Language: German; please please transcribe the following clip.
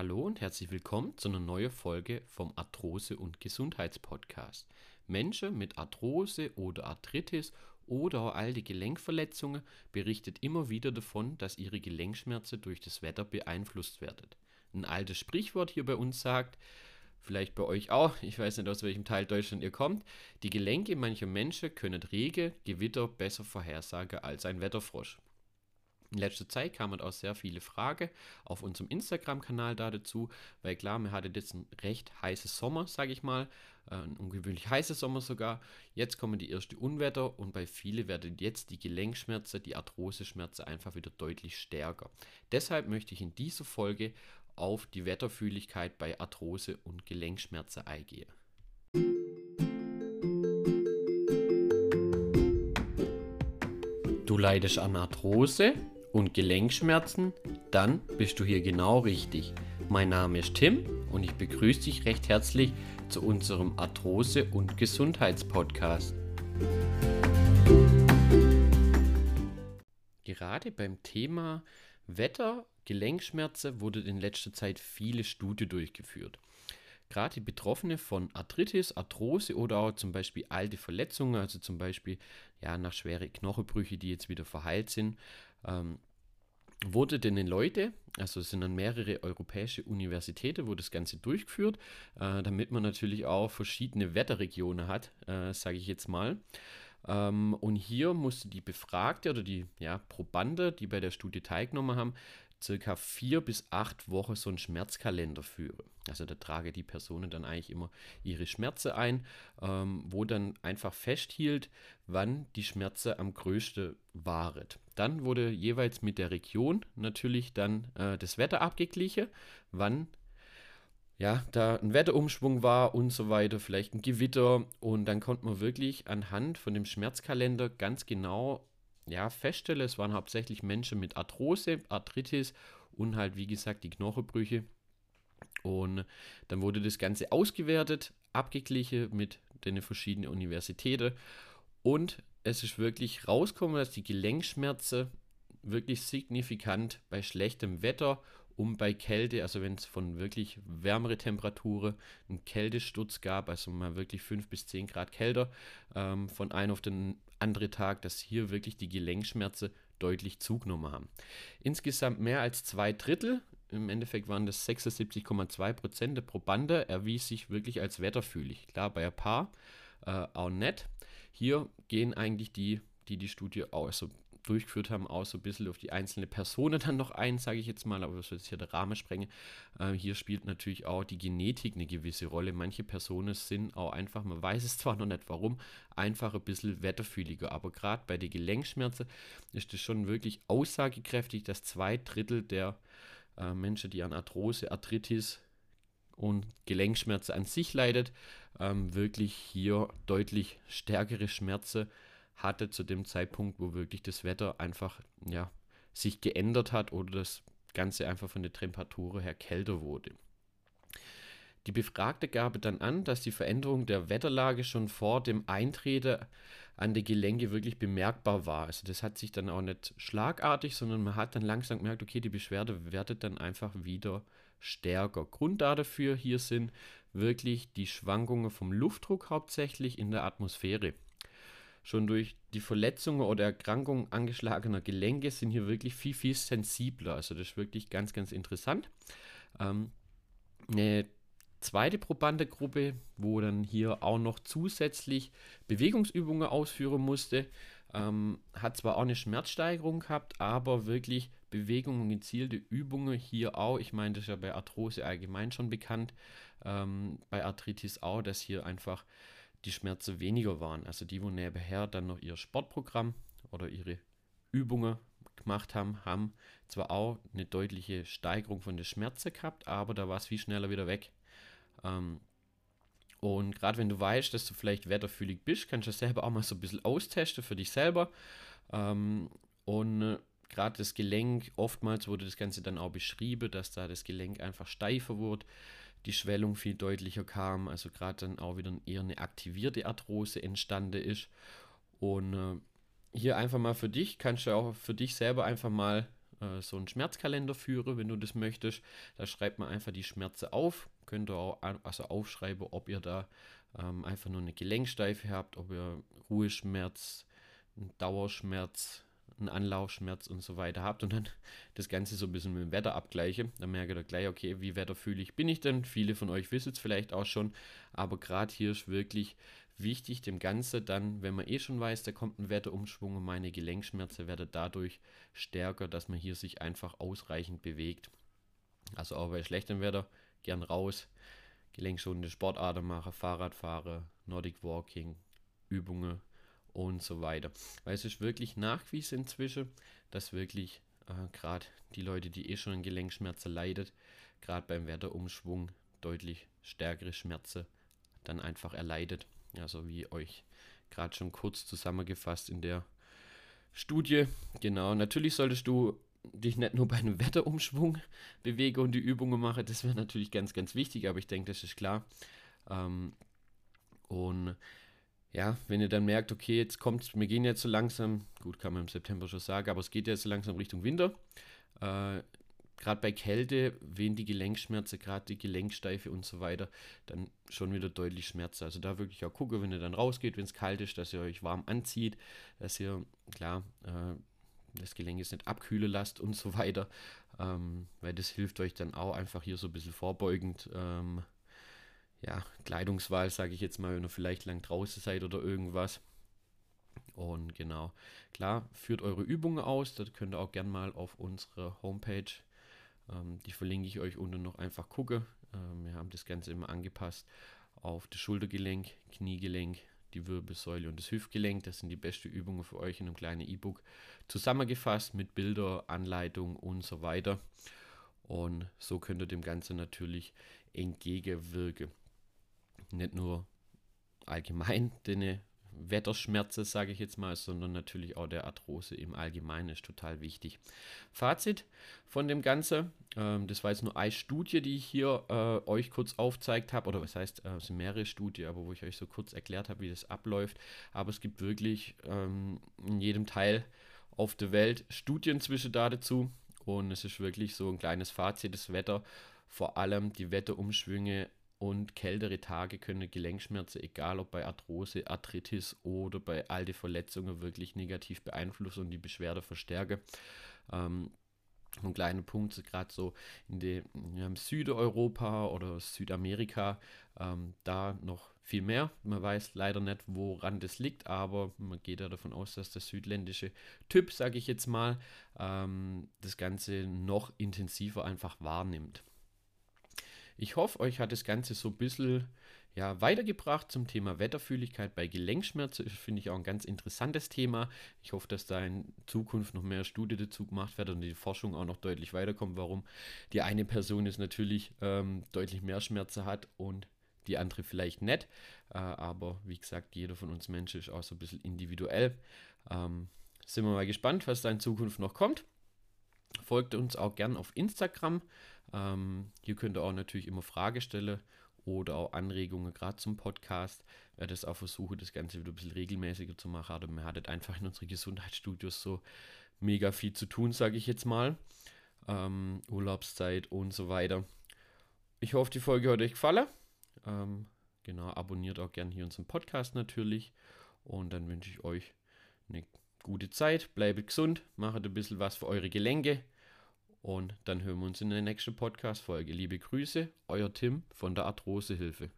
Hallo und herzlich willkommen zu einer neuen Folge vom Arthrose- und Gesundheitspodcast. Menschen mit Arthrose oder Arthritis oder alte Gelenkverletzungen berichtet immer wieder davon, dass ihre Gelenkschmerzen durch das Wetter beeinflusst werden. Ein altes Sprichwort hier bei uns sagt, vielleicht bei euch auch, ich weiß nicht aus welchem Teil Deutschland ihr kommt, die Gelenke mancher Menschen können Regen, Gewitter besser vorhersagen als ein Wetterfrosch. In letzter Zeit kamen auch sehr viele Fragen auf unserem Instagram-Kanal da dazu, weil klar, wir hatten jetzt einen recht heißen Sommer, sage ich mal, äh, ein ungewöhnlich heißer Sommer sogar. Jetzt kommen die ersten Unwetter und bei vielen werden jetzt die Gelenkschmerzen, die Arthroseschmerzen einfach wieder deutlich stärker. Deshalb möchte ich in dieser Folge auf die Wetterfühligkeit bei Arthrose und Gelenkschmerzen eingehen. Du leidest an Arthrose und Gelenkschmerzen? Dann bist du hier genau richtig. Mein Name ist Tim und ich begrüße dich recht herzlich zu unserem Arthrose- und Gesundheitspodcast. Gerade beim Thema Wetter, Gelenkschmerzen wurde in letzter Zeit viele Studien durchgeführt. Gerade die Betroffene von Arthritis, Arthrose oder auch zum Beispiel alte Verletzungen, also zum Beispiel ja, nach schwere Knochenbrüche, die jetzt wieder verheilt sind, ähm, wurde denn den Leute, also es sind dann mehrere europäische Universitäten, wo das Ganze durchgeführt, äh, damit man natürlich auch verschiedene Wetterregionen hat, äh, sage ich jetzt mal. Ähm, und hier musste die Befragte oder die ja, Probande, die bei der Studie teilgenommen haben, circa vier bis acht Wochen so einen Schmerzkalender führe. Also da trage die Personen dann eigentlich immer ihre Schmerzen ein, ähm, wo dann einfach festhielt, wann die Schmerzen am größten waren. Dann wurde jeweils mit der Region natürlich dann äh, das Wetter abgeglichen, wann ja, da ein Wetterumschwung war und so weiter, vielleicht ein Gewitter und dann konnte man wirklich anhand von dem Schmerzkalender ganz genau ja, feststelle, es waren hauptsächlich Menschen mit Arthrose, Arthritis und halt, wie gesagt, die Knochenbrüche. Und dann wurde das Ganze ausgewertet, abgeglichen mit den verschiedenen Universitäten. Und es ist wirklich rausgekommen, dass die Gelenkschmerzen wirklich signifikant bei schlechtem Wetter und bei Kälte, also wenn es von wirklich wärmere Temperaturen einen Kältesturz gab, also mal wirklich 5 bis 10 Grad kälter, ähm, von einem auf den anderen Tag, dass hier wirklich die Gelenkschmerzen deutlich zugenommen haben. Insgesamt mehr als zwei Drittel, im Endeffekt waren das 76,2 Prozent der Probande, erwies sich wirklich als wetterfühlig. Klar, bei ein paar äh, auch nett. Hier gehen eigentlich die, die die Studie auch, also durchgeführt haben, auch so ein bisschen auf die einzelne Person dann noch ein, sage ich jetzt mal, aber das wird hier der Rahmen sprengen. Äh, hier spielt natürlich auch die Genetik eine gewisse Rolle. Manche Personen sind auch einfach, man weiß es zwar noch nicht warum, einfach ein bisschen wetterfühliger, aber gerade bei den Gelenkschmerzen ist es schon wirklich aussagekräftig, dass zwei Drittel der äh, Menschen, die an Arthrose, Arthritis und Gelenkschmerzen an sich leidet, ähm, wirklich hier deutlich stärkere Schmerzen hatte zu dem Zeitpunkt, wo wirklich das Wetter einfach ja, sich geändert hat oder das Ganze einfach von der Temperatur her kälter wurde. Die Befragte gab dann an, dass die Veränderung der Wetterlage schon vor dem Eintreten an die Gelenke wirklich bemerkbar war. Also das hat sich dann auch nicht schlagartig, sondern man hat dann langsam gemerkt, okay, die Beschwerde wird dann einfach wieder stärker. Grund dafür hier sind wirklich die Schwankungen vom Luftdruck hauptsächlich in der Atmosphäre. Schon durch die Verletzungen oder Erkrankungen angeschlagener Gelenke sind hier wirklich viel, viel sensibler. Also das ist wirklich ganz, ganz interessant. Ähm, eine zweite Probandegruppe, wo dann hier auch noch zusätzlich Bewegungsübungen ausführen musste, ähm, hat zwar auch eine Schmerzsteigerung gehabt, aber wirklich Bewegungen und gezielte Übungen hier auch. Ich meine, das ist ja bei Arthrose allgemein schon bekannt, ähm, bei Arthritis auch, dass hier einfach die Schmerzen weniger waren. Also die, wo nebenher dann noch ihr Sportprogramm oder ihre Übungen gemacht haben, haben zwar auch eine deutliche Steigerung von der Schmerzen gehabt, aber da war es viel schneller wieder weg. Ähm, und gerade wenn du weißt, dass du vielleicht wetterfühlig bist, kannst du das selber auch mal so ein bisschen austesten für dich selber. Ähm, und äh, gerade das Gelenk, oftmals wurde das Ganze dann auch beschrieben, dass da das Gelenk einfach steifer wurde die Schwellung viel deutlicher kam, also gerade dann auch wieder eher eine aktivierte Arthrose entstanden ist. Und äh, hier einfach mal für dich, kannst du auch für dich selber einfach mal äh, so einen Schmerzkalender führen, wenn du das möchtest. Da schreibt man einfach die Schmerze auf. Könnt ihr auch also aufschreiben, ob ihr da ähm, einfach nur eine Gelenksteife habt, ob ihr Ruheschmerz, einen Dauerschmerz, einen Anlaufschmerz und so weiter habt und dann das Ganze so ein bisschen mit dem Wetter abgleiche, dann merke ich gleich, okay, wie wetterfühlig bin ich denn? Viele von euch wissen es vielleicht auch schon, aber gerade hier ist wirklich wichtig, dem Ganze dann, wenn man eh schon weiß, da kommt ein Wetterumschwung und meine Gelenkschmerzen werden dadurch stärker, dass man hier sich einfach ausreichend bewegt. Also auch bei schlechtem Wetter gern raus, gelenkschonende Sportarten machen, Fahrrad fahren, Nordic Walking, Übungen und so weiter. Weil es ist wirklich nachgewiesen inzwischen, dass wirklich äh, gerade die Leute, die eh schon an Gelenkschmerzen leidet, gerade beim Wetterumschwung deutlich stärkere Schmerzen dann einfach erleidet. Also wie euch gerade schon kurz zusammengefasst in der Studie. Genau, natürlich solltest du dich nicht nur bei einem Wetterumschwung bewegen und die Übungen machen. Das wäre natürlich ganz, ganz wichtig, aber ich denke, das ist klar. Ähm, und ja, wenn ihr dann merkt, okay, jetzt kommt, wir gehen jetzt so langsam, gut, kann man im September schon sagen, aber es geht jetzt so langsam Richtung Winter. Äh, gerade bei Kälte, wenn die Gelenkschmerzen, gerade die Gelenksteife und so weiter, dann schon wieder deutlich Schmerzen. Also da wirklich auch gucken, wenn ihr dann rausgeht, wenn es kalt ist, dass ihr euch warm anzieht, dass ihr, klar, äh, das Gelenk jetzt nicht abkühlen lasst und so weiter, ähm, weil das hilft euch dann auch einfach hier so ein bisschen vorbeugend. Ähm, ja, Kleidungswahl, sage ich jetzt mal, wenn ihr vielleicht lang draußen seid oder irgendwas. Und genau, klar, führt eure Übungen aus. Das könnt ihr auch gerne mal auf unserer Homepage, ähm, die verlinke ich euch unten noch einfach gucken. Ähm, wir haben das Ganze immer angepasst auf das Schultergelenk, Kniegelenk, die Wirbelsäule und das Hüftgelenk. Das sind die besten Übungen für euch in einem kleinen E-Book zusammengefasst mit Bilder, Anleitung und so weiter. Und so könnt ihr dem Ganzen natürlich entgegenwirken nicht nur allgemein den Wetterschmerzen, sage ich jetzt mal, sondern natürlich auch der Arthrose im Allgemeinen ist total wichtig. Fazit von dem Ganzen, ähm, das war jetzt nur eine Studie, die ich hier äh, euch kurz aufzeigt habe, oder was heißt, äh, es sind mehrere Studien, aber wo ich euch so kurz erklärt habe, wie das abläuft. Aber es gibt wirklich ähm, in jedem Teil auf der Welt Studien zwischen da dazu und es ist wirklich so ein kleines Fazit, das Wetter, vor allem die Wetterumschwünge und kältere Tage können Gelenkschmerzen, egal ob bei Arthrose, Arthritis oder bei alte Verletzungen, wirklich negativ beeinflussen und die Beschwerde verstärken. Ähm, ein kleiner Punkt, gerade so in ja, Südeuropa oder Südamerika, ähm, da noch viel mehr. Man weiß leider nicht, woran das liegt, aber man geht ja davon aus, dass der südländische Typ, sage ich jetzt mal, ähm, das Ganze noch intensiver einfach wahrnimmt. Ich hoffe, euch hat das Ganze so ein bisschen ja, weitergebracht zum Thema Wetterfühligkeit bei Gelenkschmerzen. Das finde ich auch ein ganz interessantes Thema. Ich hoffe, dass da in Zukunft noch mehr Studien dazu gemacht werden und die Forschung auch noch deutlich weiterkommt, warum die eine Person jetzt natürlich ähm, deutlich mehr Schmerzen hat und die andere vielleicht nicht. Äh, aber wie gesagt, jeder von uns Menschen ist auch so ein bisschen individuell. Ähm, sind wir mal gespannt, was da in Zukunft noch kommt. Folgt uns auch gern auf Instagram. Ähm, hier könnt ihr auch natürlich immer Fragen stellen oder auch Anregungen, gerade zum Podcast. Werde es auch versuchen, das Ganze wieder ein bisschen regelmäßiger zu machen. Aber wir hatten einfach in unseren Gesundheitsstudios so mega viel zu tun, sage ich jetzt mal. Ähm, Urlaubszeit und so weiter. Ich hoffe, die Folge hat euch gefallen. Ähm, genau, abonniert auch gerne hier unseren Podcast natürlich. Und dann wünsche ich euch eine gute Zeit. Bleibt gesund, macht ein bisschen was für eure Gelenke. Und dann hören wir uns in der nächsten Podcast-Folge. Liebe Grüße, euer Tim von der Arthrosehilfe.